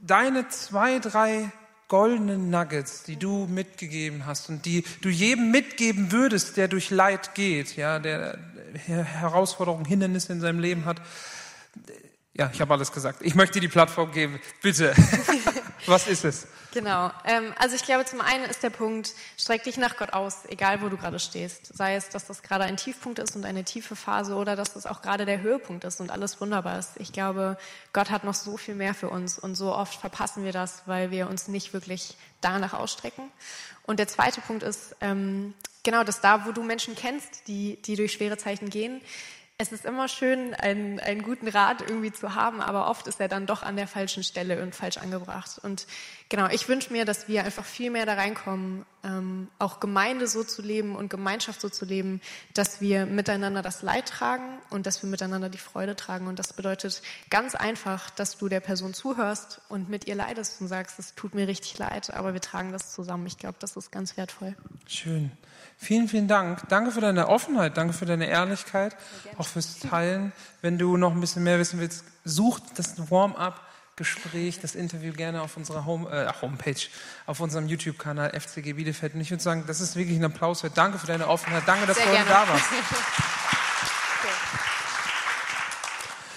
deine zwei, drei goldenen Nuggets, die du mitgegeben hast und die du jedem mitgeben würdest, der durch Leid geht, ja, der Her- Herausforderungen, Hindernisse in seinem Leben hat. Ja, ich habe alles gesagt. Ich möchte dir die Plattform geben. Bitte. [LAUGHS] Was ist es? Genau. Ähm, also ich glaube, zum einen ist der Punkt, streck dich nach Gott aus, egal wo du gerade stehst. Sei es, dass das gerade ein Tiefpunkt ist und eine tiefe Phase oder dass das auch gerade der Höhepunkt ist und alles wunderbar ist. Ich glaube, Gott hat noch so viel mehr für uns und so oft verpassen wir das, weil wir uns nicht wirklich danach ausstrecken. Und der zweite Punkt ist, ähm, genau, dass da, wo du Menschen kennst, die, die durch schwere Zeichen gehen, es ist immer schön, einen, einen guten Rat irgendwie zu haben, aber oft ist er dann doch an der falschen Stelle und falsch angebracht. Und genau, ich wünsche mir, dass wir einfach viel mehr da reinkommen, ähm, auch Gemeinde so zu leben und Gemeinschaft so zu leben, dass wir miteinander das Leid tragen und dass wir miteinander die Freude tragen. Und das bedeutet ganz einfach, dass du der Person zuhörst und mit ihr leidest und sagst, es tut mir richtig leid, aber wir tragen das zusammen. Ich glaube, das ist ganz wertvoll. Schön. Vielen, vielen Dank. Danke für deine Offenheit, danke für deine Ehrlichkeit, auch fürs Teilen. Wenn du noch ein bisschen mehr wissen willst, such das Warm-up-Gespräch, das Interview gerne auf unserer Home, äh, Homepage, auf unserem YouTube-Kanal FCG Bielefeld. Und ich würde sagen, das ist wirklich ein Applaus wert. Danke für deine Offenheit. Danke, dass Sehr du heute da warst. [LAUGHS]